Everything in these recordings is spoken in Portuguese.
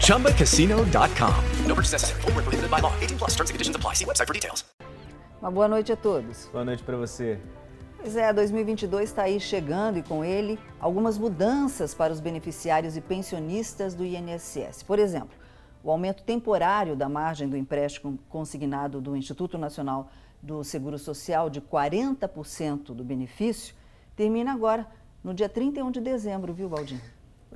ChumbaCasino.com. No purchase necessary. Void where prohibited by law. 18 plus terms and conditions apply. See website for details. Uma boa noite a todos. Boa noite para você. Pois é, 2022 está aí chegando e com ele algumas mudanças para os beneficiários e pensionistas do INSS. Por exemplo, o aumento temporário da margem do empréstimo consignado do Instituto Nacional do Seguro Social de 40% do benefício termina agora, no dia 31 de dezembro, viu, Baldinho?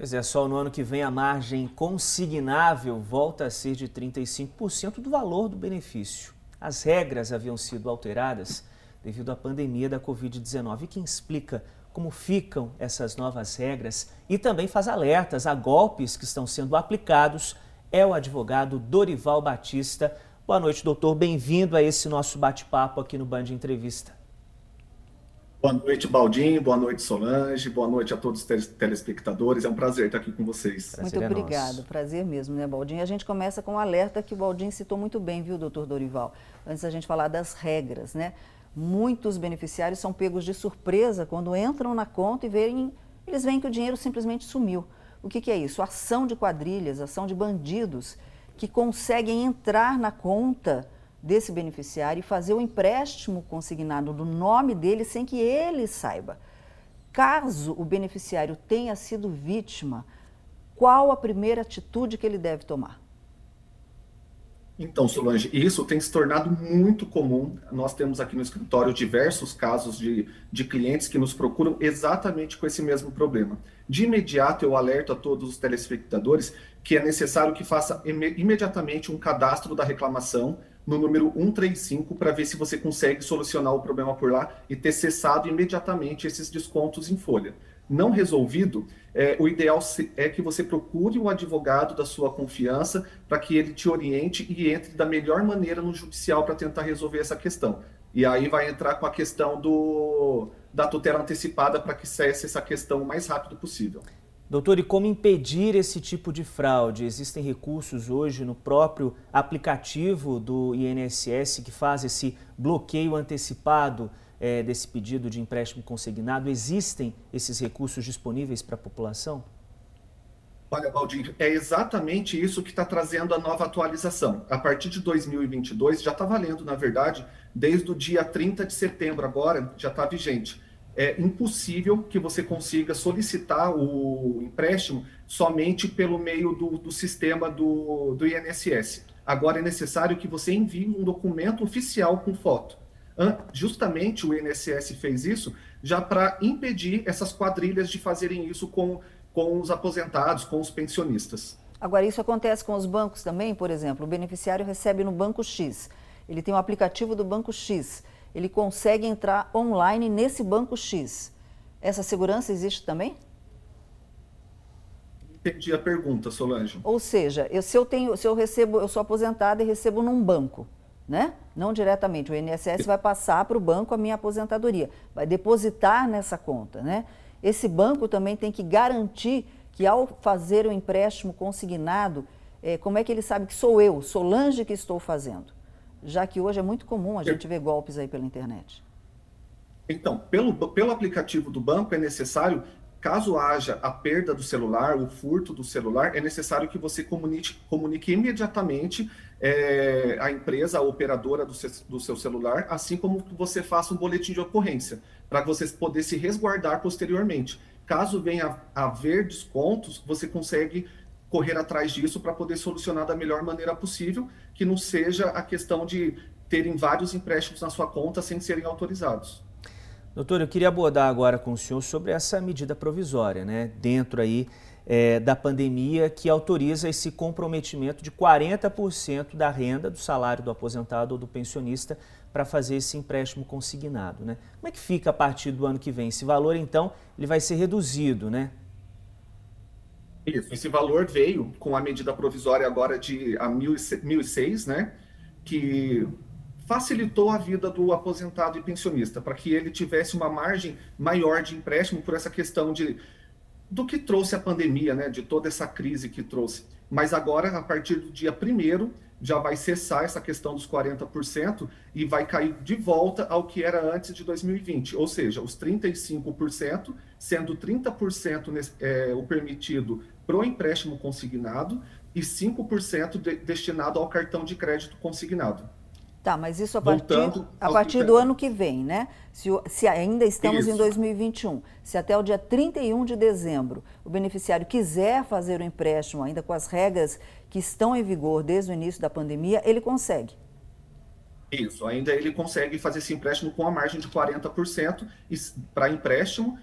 Pois é, só no ano que vem a margem consignável volta a ser de 35% do valor do benefício. As regras haviam sido alteradas devido à pandemia da Covid-19. E quem explica como ficam essas novas regras e também faz alertas a golpes que estão sendo aplicados é o advogado Dorival Batista. Boa noite, doutor. Bem-vindo a esse nosso bate-papo aqui no Band Entrevista. Boa noite, Baldinho. Boa noite, Solange. Boa noite a todos os telespectadores. É um prazer estar aqui com vocês. Prazer muito é obrigado. Nosso. Prazer mesmo, né, Baldinho? A gente começa com um alerta que o Baldinho citou muito bem, viu, doutor Dorival? Antes da gente falar das regras, né? Muitos beneficiários são pegos de surpresa quando entram na conta e veem, eles veem que o dinheiro simplesmente sumiu. O que, que é isso? Ação de quadrilhas, ação de bandidos que conseguem entrar na conta desse beneficiário e fazer o empréstimo consignado no nome dele sem que ele saiba. Caso o beneficiário tenha sido vítima, qual a primeira atitude que ele deve tomar? Então, Solange, isso tem se tornado muito comum. Nós temos aqui no escritório diversos casos de, de clientes que nos procuram exatamente com esse mesmo problema. De imediato, eu alerto a todos os telespectadores que é necessário que faça imediatamente um cadastro da reclamação no número 135 para ver se você consegue solucionar o problema por lá e ter cessado imediatamente esses descontos em folha. Não resolvido, é, o ideal é que você procure um advogado da sua confiança para que ele te oriente e entre da melhor maneira no judicial para tentar resolver essa questão. E aí vai entrar com a questão do, da tutela antecipada para que cesse essa questão o mais rápido possível. Doutor, e como impedir esse tipo de fraude? Existem recursos hoje no próprio aplicativo do INSS que faz esse bloqueio antecipado é, desse pedido de empréstimo consignado? Existem esses recursos disponíveis para a população? Olha, Valdir, é exatamente isso que está trazendo a nova atualização. A partir de 2022, já está valendo, na verdade, desde o dia 30 de setembro, agora já está vigente. É impossível que você consiga solicitar o empréstimo somente pelo meio do, do sistema do, do INSS. Agora é necessário que você envie um documento oficial com foto. Justamente o INSS fez isso já para impedir essas quadrilhas de fazerem isso com com os aposentados, com os pensionistas. Agora, isso acontece com os bancos também, por exemplo, o beneficiário recebe no banco X, ele tem um aplicativo do banco X, ele consegue entrar online nesse banco X. Essa segurança existe também? Entendi a pergunta, Solange. Ou seja, eu, se eu tenho, se eu recebo, eu sou aposentada e recebo num banco, né? Não diretamente. O INSS vai passar para o banco a minha aposentadoria, vai depositar nessa conta, né? Esse banco também tem que garantir que ao fazer o empréstimo consignado, é, como é que ele sabe que sou eu, Solange, que estou fazendo? Já que hoje é muito comum a gente ver golpes aí pela internet. Então, pelo, pelo aplicativo do banco é necessário, caso haja a perda do celular, o furto do celular, é necessário que você comunique, comunique imediatamente é, a empresa, a operadora do seu, do seu celular, assim como que você faça um boletim de ocorrência, para você poder se resguardar posteriormente. Caso venha a haver descontos, você consegue correr atrás disso para poder solucionar da melhor maneira possível, que não seja a questão de terem vários empréstimos na sua conta sem serem autorizados. Doutor, eu queria abordar agora com o senhor sobre essa medida provisória, né, dentro aí é, da pandemia, que autoriza esse comprometimento de 40% da renda do salário do aposentado ou do pensionista para fazer esse empréstimo consignado, né? Como é que fica a partir do ano que vem? Esse valor, então, ele vai ser reduzido, né? Isso, esse valor veio com a medida provisória agora de a 1006, né? Que facilitou a vida do aposentado e pensionista, para que ele tivesse uma margem maior de empréstimo por essa questão de do que trouxe a pandemia, né, de toda essa crise que trouxe. Mas agora, a partir do dia 1 já vai cessar essa questão dos 40% e vai cair de volta ao que era antes de 2020, ou seja, os 35%, sendo 30% nesse, é, o permitido para o empréstimo consignado e 5% de, destinado ao cartão de crédito consignado. Tá, mas isso a partir, a partir do ano que vem, né? Se, se ainda estamos isso. em 2021, se até o dia 31 de dezembro o beneficiário quiser fazer o empréstimo ainda com as regras que estão em vigor desde o início da pandemia, ele consegue. Isso, ainda ele consegue fazer esse empréstimo com a margem de 40% para empréstimo,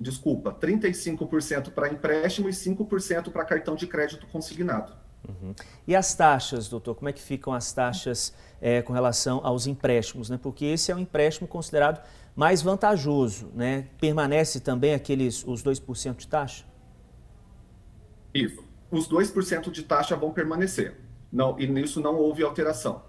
desculpa, 35% para empréstimo e 5% para cartão de crédito consignado. Uhum. E as taxas, doutor, como é que ficam as taxas é, com relação aos empréstimos? Né? Porque esse é um empréstimo considerado mais vantajoso, né? Permanece também aqueles os 2% de taxa? Isso. Os 2% de taxa vão permanecer. Não, e nisso não houve alteração.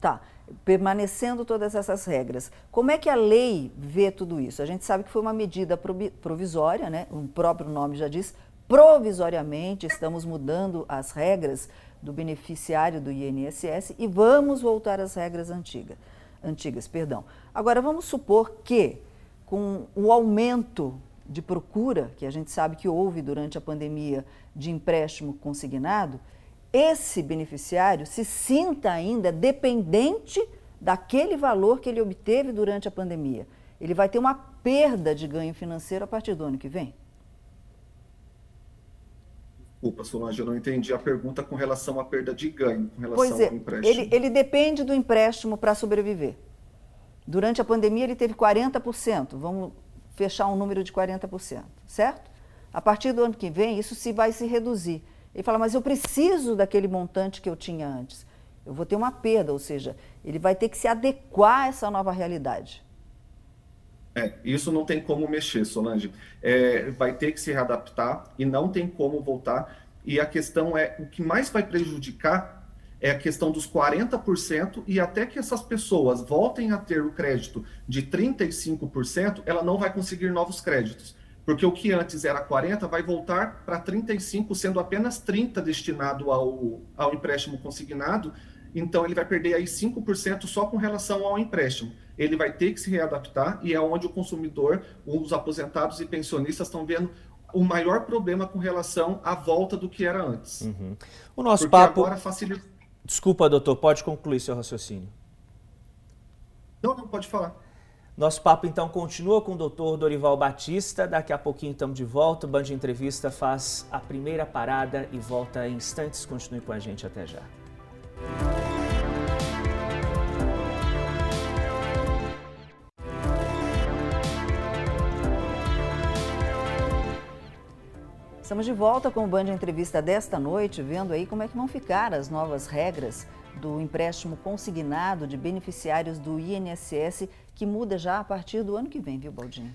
Tá. Permanecendo todas essas regras, como é que a lei vê tudo isso? A gente sabe que foi uma medida provisória, né? o próprio nome já diz, provisoriamente estamos mudando as regras do beneficiário do INSS e vamos voltar às regras antigas. Antigas, perdão. Agora vamos supor que com o aumento de procura que a gente sabe que houve durante a pandemia de empréstimo consignado, esse beneficiário se sinta ainda dependente daquele valor que ele obteve durante a pandemia. Ele vai ter uma perda de ganho financeiro a partir do ano que vem. Desculpa, Solange, eu não entendi a pergunta com relação à perda de ganho, com relação pois é, ao empréstimo. Ele, ele depende do empréstimo para sobreviver. Durante a pandemia ele teve 40%, vamos fechar um número de 40%, certo? A partir do ano que vem, isso se vai se reduzir. Ele fala, mas eu preciso daquele montante que eu tinha antes. Eu vou ter uma perda, ou seja, ele vai ter que se adequar a essa nova realidade. É, isso não tem como mexer, Solange. É, vai ter que se readaptar e não tem como voltar. E a questão é, o que mais vai prejudicar é a questão dos 40% e até que essas pessoas voltem a ter o crédito de 35%, ela não vai conseguir novos créditos. Porque o que antes era 40 vai voltar para 35, sendo apenas 30 destinado ao, ao empréstimo consignado. Então ele vai perder aí 5% só com relação ao empréstimo ele vai ter que se readaptar e é onde o consumidor, os aposentados e pensionistas estão vendo o maior problema com relação à volta do que era antes. Uhum. O nosso Porque papo. Agora facilita... Desculpa, doutor, pode concluir seu raciocínio. Não, não, pode falar. Nosso papo então continua com o doutor Dorival Batista. Daqui a pouquinho estamos de volta. O Band de Entrevista faz a primeira parada e volta em instantes. Continue com a gente até já. Estamos de volta com o Band Entrevista desta noite, vendo aí como é que vão ficar as novas regras do empréstimo consignado de beneficiários do INSS, que muda já a partir do ano que vem, viu, Baldinho?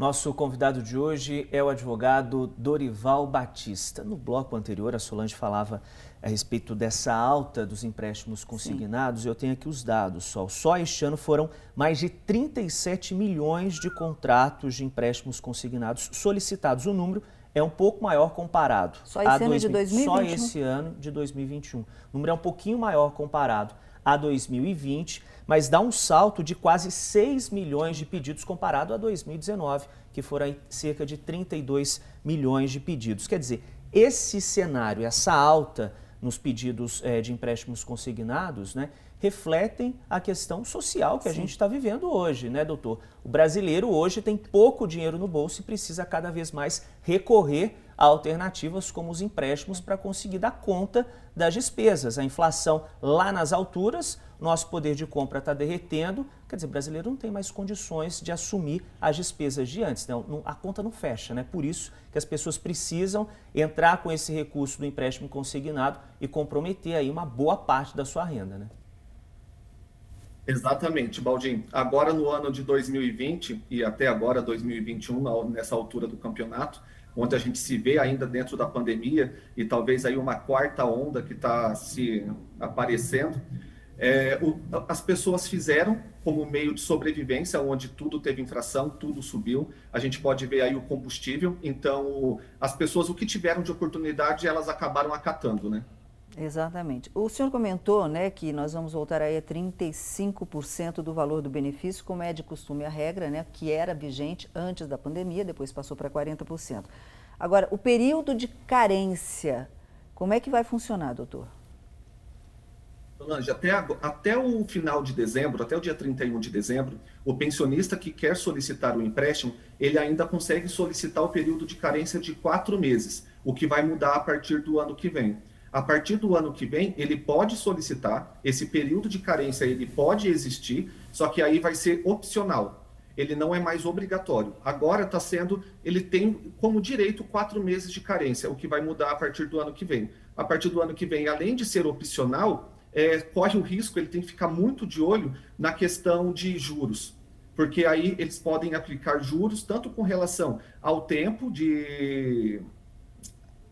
Nosso convidado de hoje é o advogado Dorival Batista. No bloco anterior, a Solange falava a respeito dessa alta dos empréstimos consignados. Sim. Eu tenho aqui os dados. Só, só este ano foram mais de 37 milhões de contratos de empréstimos consignados solicitados. O número é um pouco maior comparado só esse a ano 2000, de 2021? Só esse ano de 2021. O número é um pouquinho maior comparado a 2020, mas dá um salto de quase 6 milhões de pedidos comparado a 2019, que foram cerca de 32 milhões de pedidos. Quer dizer, esse cenário, essa alta nos pedidos é, de empréstimos consignados, né, refletem a questão social que a gente está vivendo hoje, né, doutor? O brasileiro hoje tem pouco dinheiro no bolso e precisa cada vez mais recorrer a alternativas como os empréstimos para conseguir dar conta das despesas. A inflação lá nas alturas, nosso poder de compra está derretendo, quer dizer, o brasileiro não tem mais condições de assumir as despesas de antes. Não, não, a conta não fecha, né? Por isso que as pessoas precisam entrar com esse recurso do empréstimo consignado e comprometer aí uma boa parte da sua renda, né? Exatamente, Baldin. Agora no ano de 2020 e até agora 2021, nessa altura do campeonato, onde a gente se vê ainda dentro da pandemia e talvez aí uma quarta onda que está se aparecendo, é, o, as pessoas fizeram como meio de sobrevivência, onde tudo teve infração, tudo subiu. A gente pode ver aí o combustível. Então, as pessoas, o que tiveram de oportunidade, elas acabaram acatando, né? Exatamente. O senhor comentou né, que nós vamos voltar aí a 35% do valor do benefício, como é de costume a regra, né, que era vigente antes da pandemia, depois passou para 40%. Agora, o período de carência, como é que vai funcionar, doutor? Solange, até, até o final de dezembro, até o dia 31 de dezembro, o pensionista que quer solicitar o empréstimo, ele ainda consegue solicitar o período de carência de quatro meses, o que vai mudar a partir do ano que vem. A partir do ano que vem, ele pode solicitar, esse período de carência ele pode existir, só que aí vai ser opcional. Ele não é mais obrigatório. Agora está sendo, ele tem como direito quatro meses de carência, o que vai mudar a partir do ano que vem. A partir do ano que vem, além de ser opcional, é, corre o risco, ele tem que ficar muito de olho na questão de juros porque aí eles podem aplicar juros tanto com relação ao tempo de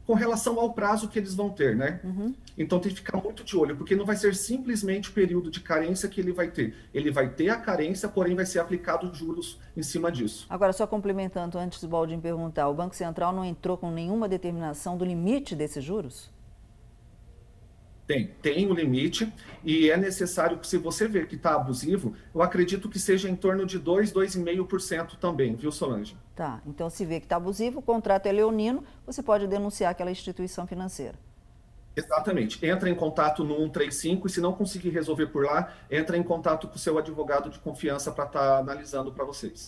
com relação ao prazo que eles vão ter, né? Uhum. Então tem que ficar muito de olho, porque não vai ser simplesmente o período de carência que ele vai ter. Ele vai ter a carência, porém vai ser aplicado juros em cima disso. Agora, só complementando antes do Baldin perguntar, o Banco Central não entrou com nenhuma determinação do limite desses juros? Tem, tem o um limite e é necessário que se você ver que está abusivo, eu acredito que seja em torno de 2, 2,5% também, viu Solange? Tá, então se vê que está abusivo, o contrato é leonino, você pode denunciar aquela instituição financeira. Exatamente. Entra em contato no 135 e se não conseguir resolver por lá, entra em contato com o seu advogado de confiança para estar tá analisando para vocês.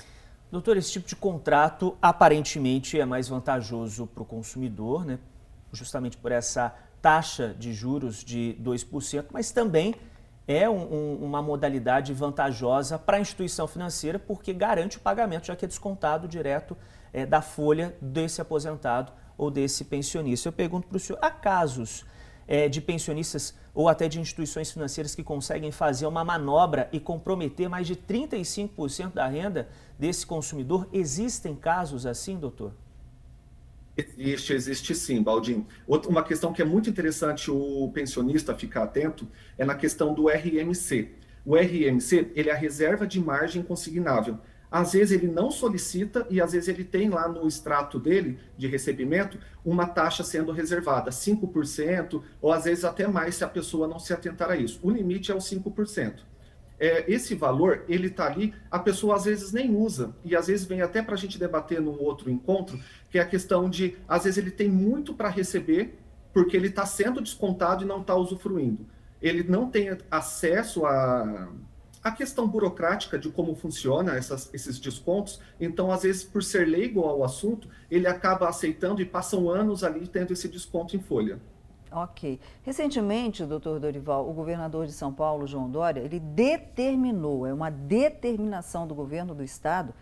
Doutor, esse tipo de contrato aparentemente é mais vantajoso para o consumidor, né? justamente por essa taxa de juros de 2%, mas também é um, um, uma modalidade vantajosa para a instituição financeira porque garante o pagamento, já que é descontado direto é, da folha desse aposentado ou desse pensionista. Eu pergunto para o senhor, há casos é, de pensionistas ou até de instituições financeiras que conseguem fazer uma manobra e comprometer mais de 35% da renda desse consumidor? Existem casos assim, doutor? Existe, existe sim, Baldin. Outra, uma questão que é muito interessante o pensionista ficar atento é na questão do RMC. O RMC, ele é a reserva de margem consignável. Às vezes ele não solicita e às vezes ele tem lá no extrato dele de recebimento uma taxa sendo reservada, 5%, ou às vezes até mais se a pessoa não se atentar a isso. O limite é o 5% é, esse valor, ele está ali, a pessoa às vezes nem usa, e às vezes vem até para a gente debater num outro encontro, que é a questão de, às vezes ele tem muito para receber, porque ele está sendo descontado e não está usufruindo. Ele não tem acesso a, a questão burocrática de como funciona essas, esses descontos, então, às vezes, por ser leigo ao assunto, ele acaba aceitando e passam anos ali tendo esse desconto em folha. Ok. Recentemente, doutor Dorival, o governador de São Paulo, João Dória, ele determinou, é uma determinação do governo do estado,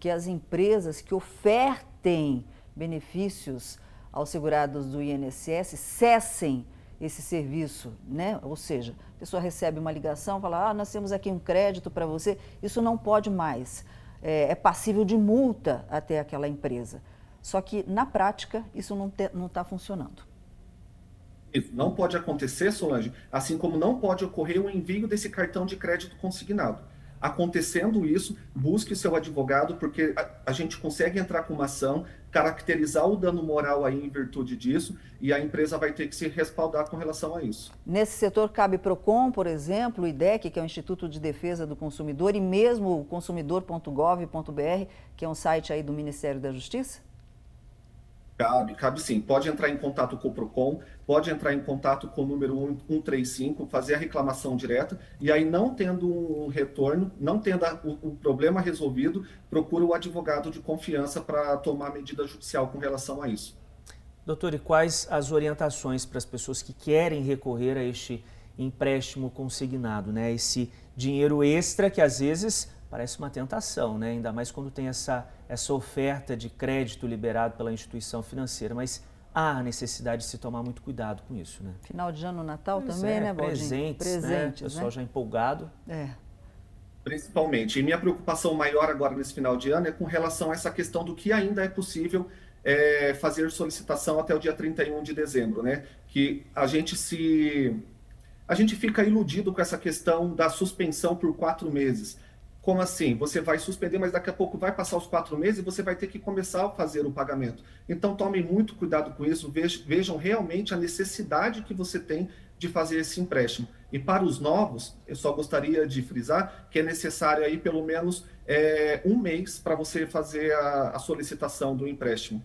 que as empresas que ofertem benefícios aos segurados do INSS cessem esse serviço, né? Ou seja, a pessoa recebe uma ligação, fala, ah, nós temos aqui um crédito para você, isso não pode mais, é, é, passível de multa até aquela empresa. Só que, na prática, isso não está funcionando. Não pode acontecer, Solange, assim como não pode ocorrer o envio desse cartão de crédito consignado. Acontecendo isso, busque o seu advogado, porque a, a, gente consegue entrar com uma ação, caracterizar o dano moral aí em virtude disso, e a empresa vai ter que se respaldar com relação a isso. Nesse setor cabe PROCON, por exemplo, o IDEC, que é o Instituto de Defesa do Consumidor, e mesmo o consumidor.gov.br, que é um site aí do Ministério da Justiça? Cabe, cabe sim. Pode entrar em contato com o PROCON, pode entrar em contato com o número 135, fazer a reclamação direta, e aí não tendo um retorno, não tendo o, o problema resolvido, procura o advogado de confiança para tomar medida judicial com relação a isso. Doutor, e quais as orientações para as pessoas que querem recorrer a este empréstimo consignado, né? Esse dinheiro extra que às vezes parece uma tentação, né? Ainda mais quando tem essa, essa oferta de crédito liberado pela instituição financeira. Mas há necessidade de se tomar muito cuidado com isso, né? Final de ano, Natal Pois também, é, né, Baldinho? Presentes, né? Presentes, O pessoal né? já empolgado. É. Principalmente. E minha preocupação maior agora nesse final de ano é com relação a essa questão do que ainda é possível é, fazer solicitação até o dia 31 de dezembro, né? Que a gente se. A gente fica iludido com essa questão da suspensão por quatro meses. Como assim? Você vai suspender, mas daqui a pouco vai passar os quatro meses e você vai ter que começar a fazer o pagamento. Então tomem muito cuidado com isso, vej- vejam realmente a necessidade que você tem de fazer esse empréstimo. E para os novos, eu só gostaria de frisar que é necessário aí pelo menos é, um mês para você fazer a, a solicitação do empréstimo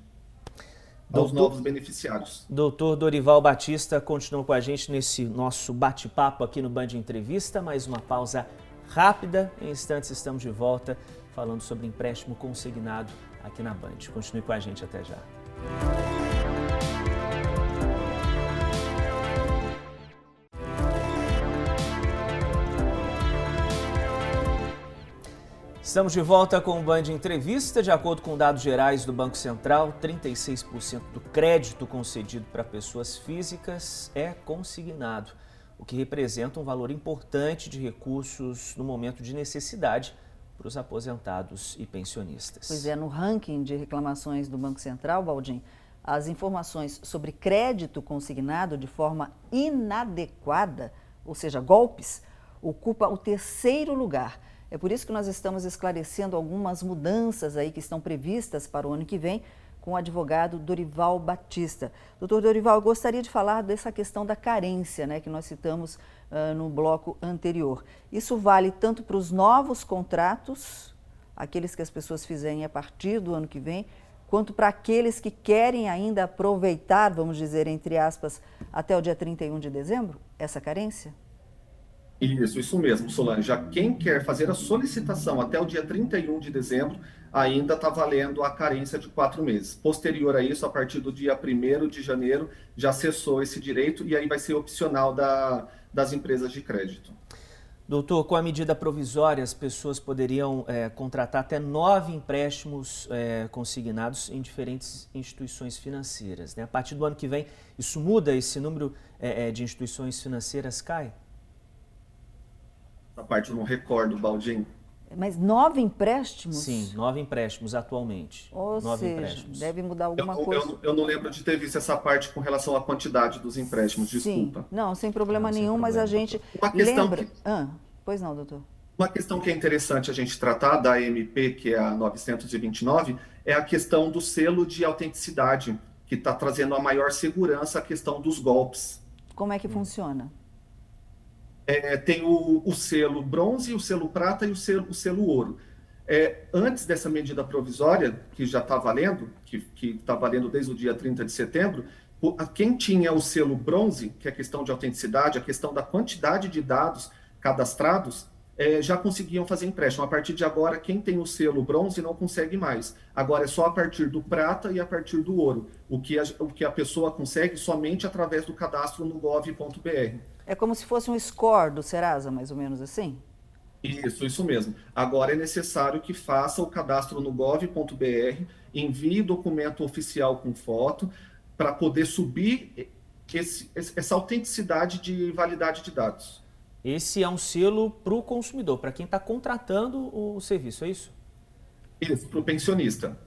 Doutor- novos beneficiários. Doutor Dorival Batista continua com a gente nesse nosso bate-papo aqui no Band Entrevista. Mais uma pausa rápida. Em instantes estamos de volta falando sobre empréstimo consignado aqui na Band. Continue com a gente até já. Estamos de volta com o Band Entrevista. De acordo com dados gerais do Banco Central, 36% do crédito concedido para pessoas físicas é consignado, o que representa um valor importante de recursos no momento de necessidade para os aposentados e pensionistas. Pois é, no ranking de reclamações do Banco Central, Baldim, as informações sobre crédito consignado de forma inadequada, ou seja, golpes, ocupa o terceiro lugar. É por isso que nós estamos esclarecendo algumas mudanças aí que estão previstas para o ano que vem com o advogado Dorival Batista. Doutor Dorival, eu gostaria de falar dessa questão da carência, né, que nós citamos ah, no bloco anterior. Isso vale tanto para os novos contratos, aqueles que as pessoas fizerem a partir do ano que vem, quanto para aqueles que querem ainda aproveitar, vamos dizer, entre aspas, até o dia 31 de dezembro, essa carência? Isso, isso mesmo, Solange. Já quem quer fazer a solicitação até o dia 31 de dezembro, ainda está valendo a carência de quatro meses. Posterior a isso, a partir do dia 1 de janeiro, já cessou esse direito e aí vai ser opcional da, das empresas de crédito. Doutor, com a medida provisória, as pessoas poderiam é, contratar até nove empréstimos é, consignados em diferentes instituições financeiras. Né? A partir do ano que vem, isso muda? Esse número é, é, de instituições financeiras cai? A parte não recordo, Baldinho. Mas nove empréstimos? Sim, nove empréstimos atualmente. Ou nove seja, empréstimos. deve mudar Eu, alguma não- coisa. eu, eu não lembro de ter visto essa parte com relação à quantidade dos empréstimos, desculpa. Sim, não, sem problema Não, sem nenhum, mas a gente Uma questão lembra... que- Ah, pois não, doutor. Uma questão que é interessante a gente tratar da MP, que é a 929, é a questão do selo de autenticidade, que está trazendo a maior segurança à questão dos golpes. Como é Hum. que funciona? É, tem o, o selo bronze, o selo prata e o selo, o selo ouro. É, antes dessa medida provisória, que já está valendo, que está valendo desde o dia 30 de setembro, quem tinha o selo bronze, que é a questão de autenticidade, a questão da quantidade de dados cadastrados, é, já conseguiam fazer empréstimo. A partir de agora, quem tem o selo bronze não consegue mais. Agora é só a partir do prata e a partir do ouro, o que a, o que a pessoa consegue somente através do cadastro no gov.br. É como se fosse um score do Serasa, mais ou menos assim? Isso, isso mesmo. Agora é necessário que faça o cadastro no gov.br, envie documento oficial com foto, para poder subir esse- essa autenticidade de validade de dados. Esse é um selo para o consumidor, para quem está contratando o serviço, é isso? Isso, para o pensionista.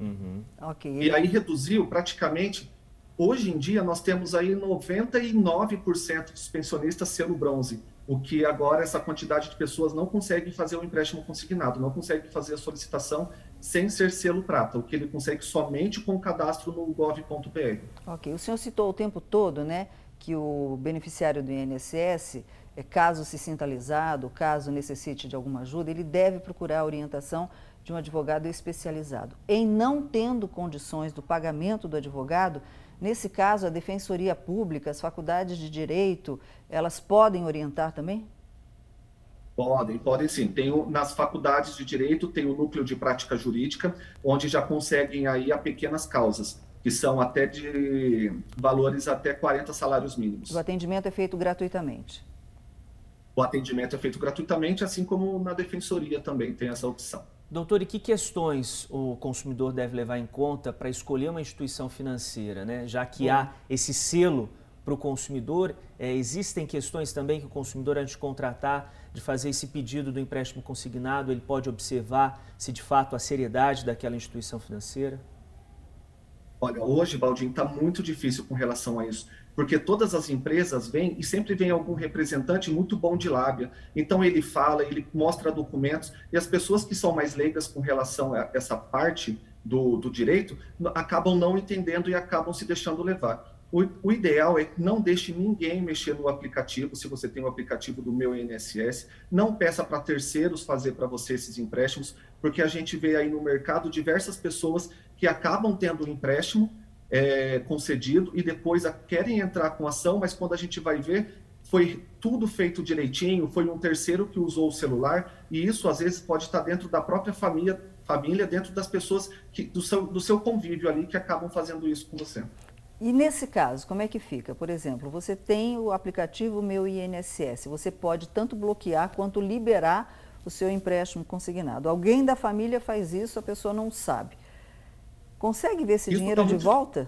Ok. E aí reduziu praticamente. Hoje em dia nós temos aí 99% dos pensionistas selo bronze, o que agora essa quantidade de pessoas não consegue fazer o empréstimo consignado, não consegue fazer a solicitação sem ser selo prata, o que ele consegue somente com o cadastro no gov.br. Ok. O senhor citou o tempo todo, né, que o beneficiário do INSS, é, caso se sinta alisado, caso necessite de alguma ajuda, ele deve procurar a orientação de um advogado especializado. Em não tendo condições do pagamento do advogado, nesse caso, a Defensoria Pública, as faculdades de Direito, elas podem orientar também? Podem, podem sim. Tem o- nas faculdades de direito tem o núcleo de prática jurídica, onde já conseguem aí a pequenas causas, que são até de valores até 40 salários mínimos. O atendimento é feito gratuitamente. o atendimento é feito gratuitamente, assim como na defensoria também tem essa opção. Doutor, e que questões o consumidor deve levar em conta para escolher uma instituição financeira, né? Já que há esse selo para o consumidor, é, existem questões também que o consumidor, antes de contratar, de fazer esse pedido do empréstimo consignado, ele pode observar se de fato a seriedade daquela instituição financeira? Olha, hoje, Baldinho, está muito difícil com relação a isso porque todas as empresas vêm e sempre vem algum representante muito bom de lábia. Então ele fala, ele mostra documentos e as pessoas que são mais leigas com relação a essa parte do, do direito acabam não entendendo e acabam se deixando levar. O, o, ideal é que não deixe ninguém mexer no aplicativo, se você tem o aplicativo do meu INSS, não peça para terceiros fazer para você esses empréstimos, porque a gente vê aí no mercado diversas pessoas que acabam tendo um empréstimo, é, concedido e depois a, querem entrar com ação, mas quando a gente vai ver, foi tudo feito direitinho, foi um terceiro que usou o celular, e isso às vezes pode estar dentro da própria família, família dentro das pessoas que, do, seu, do seu convívio ali que acabam fazendo isso com você. E nesse caso, como é que fica? Por exemplo, você tem o aplicativo Meu INSS, você pode tanto bloquear quanto liberar o seu empréstimo consignado. Alguém da família faz isso, a pessoa não sabe. Consegue ver esse Isso dinheiro tá de volta?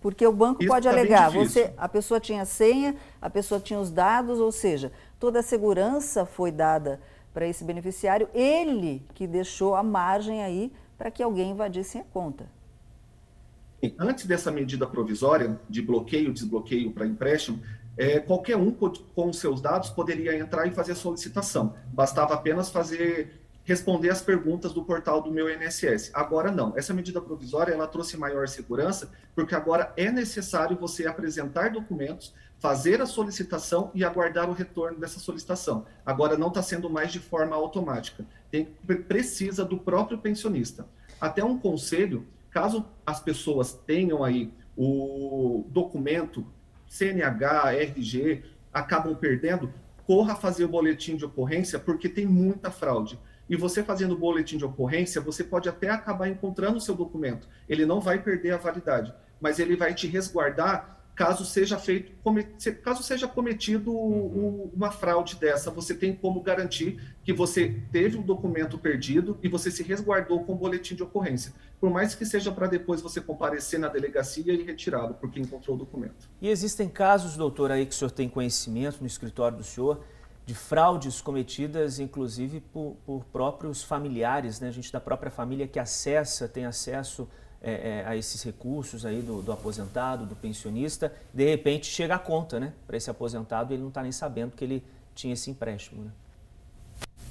Porque o banco Isso pode tá alegar, você, a pessoa tinha senha, a pessoa tinha os dados, ou seja, toda a segurança foi dada para esse beneficiário, ele que deixou a margem aí para que alguém invadisse a conta. Antes dessa medida provisória de bloqueio, desbloqueio para empréstimo, é, qualquer um com seus dados poderia entrar e fazer a solicitação. Bastava apenas fazer responder as perguntas do portal do meu INSS. Agora não. Essa medida provisória ela trouxe maior segurança, porque agora é necessário você apresentar documentos, fazer a solicitação e aguardar o retorno dessa solicitação. Agora não está sendo mais de forma automática. Tem, precisa do próprio pensionista. Até um conselho, caso as pessoas tenham aí o documento CNH, RG, acabam perdendo, corra fazer o boletim de ocorrência, porque tem muita fraude. E você fazendo o boletim de ocorrência, você pode até acabar encontrando o seu documento. Ele não vai perder a validade, mas ele vai te resguardar caso seja feito, caso seja cometido uhum. uma fraude dessa, você tem como garantir que você teve um documento perdido e você se resguardou com o boletim de ocorrência. Por mais que seja para depois você comparecer na delegacia e retirá-lo, porque encontrou o documento. E existem casos, doutor, aí que o senhor tem conhecimento no escritório do senhor, de fraudes cometidas, inclusive, por, por, próprios familiares, né? gente da própria família que acessa, tem acesso é, é, a esses recursos aí do, do, aposentado, do pensionista, de repente chega a conta né? para esse aposentado ele não está nem sabendo que ele tinha esse empréstimo. Né?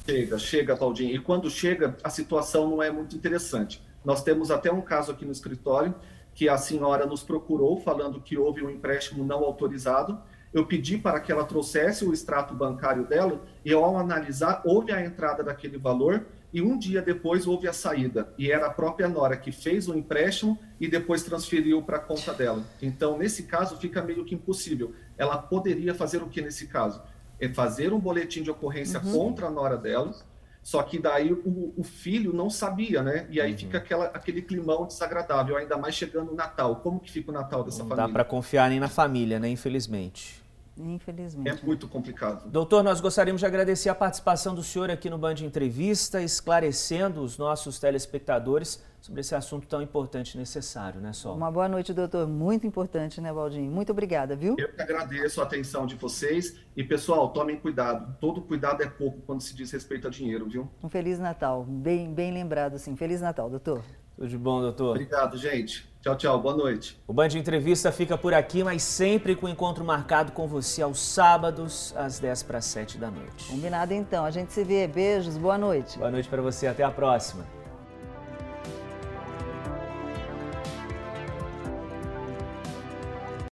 Chega, chega, Claudinho. E quando chega, a situação não é muito interessante. Nós temos até um caso aqui no escritório que a senhora nos procurou falando que houve um empréstimo não autorizado eu pedi para que ela trouxesse o extrato bancário dela e ao analisar houve a entrada daquele valor e um dia depois houve a saída e era a própria Nora que fez o empréstimo e depois transferiu para a conta dela. Então nesse caso fica meio que impossível. Ela poderia fazer o que nesse caso? É fazer um boletim de ocorrência uhum. contra a Nora dela. Só que daí o, o, filho não sabia, né? E aí uhum. fica aquela, aquele climão desagradável, ainda mais chegando o Natal. Como que fica o Natal dessa não família? Não dá para confiar nem na família, né? Infelizmente. Infelizmente. É muito complicado. Doutor, nós gostaríamos de agradecer a participação do senhor aqui no Band Entrevista, esclarecendo os nossos telespectadores sobre esse assunto tão importante e necessário, né, Sol? Uma boa noite, doutor. Muito importante, né, Baldinho? Muito obrigada, viu? Eu que agradeço a atenção de vocês. E, pessoal, tomem cuidado. Todo cuidado é pouco quando se diz respeito a dinheiro, viu? Um Feliz Natal. Bem, bem lembrado, sim. Feliz Natal, doutor. Tudo de bom, doutor. Obrigado, gente. Tchau, tchau. Boa noite. O Band Entrevista fica por aqui, mas sempre com encontro marcado com você aos sábados, às 10 para 7 da noite. Combinado então. A gente se vê. Beijos. Boa noite. Boa noite para você. Até a próxima.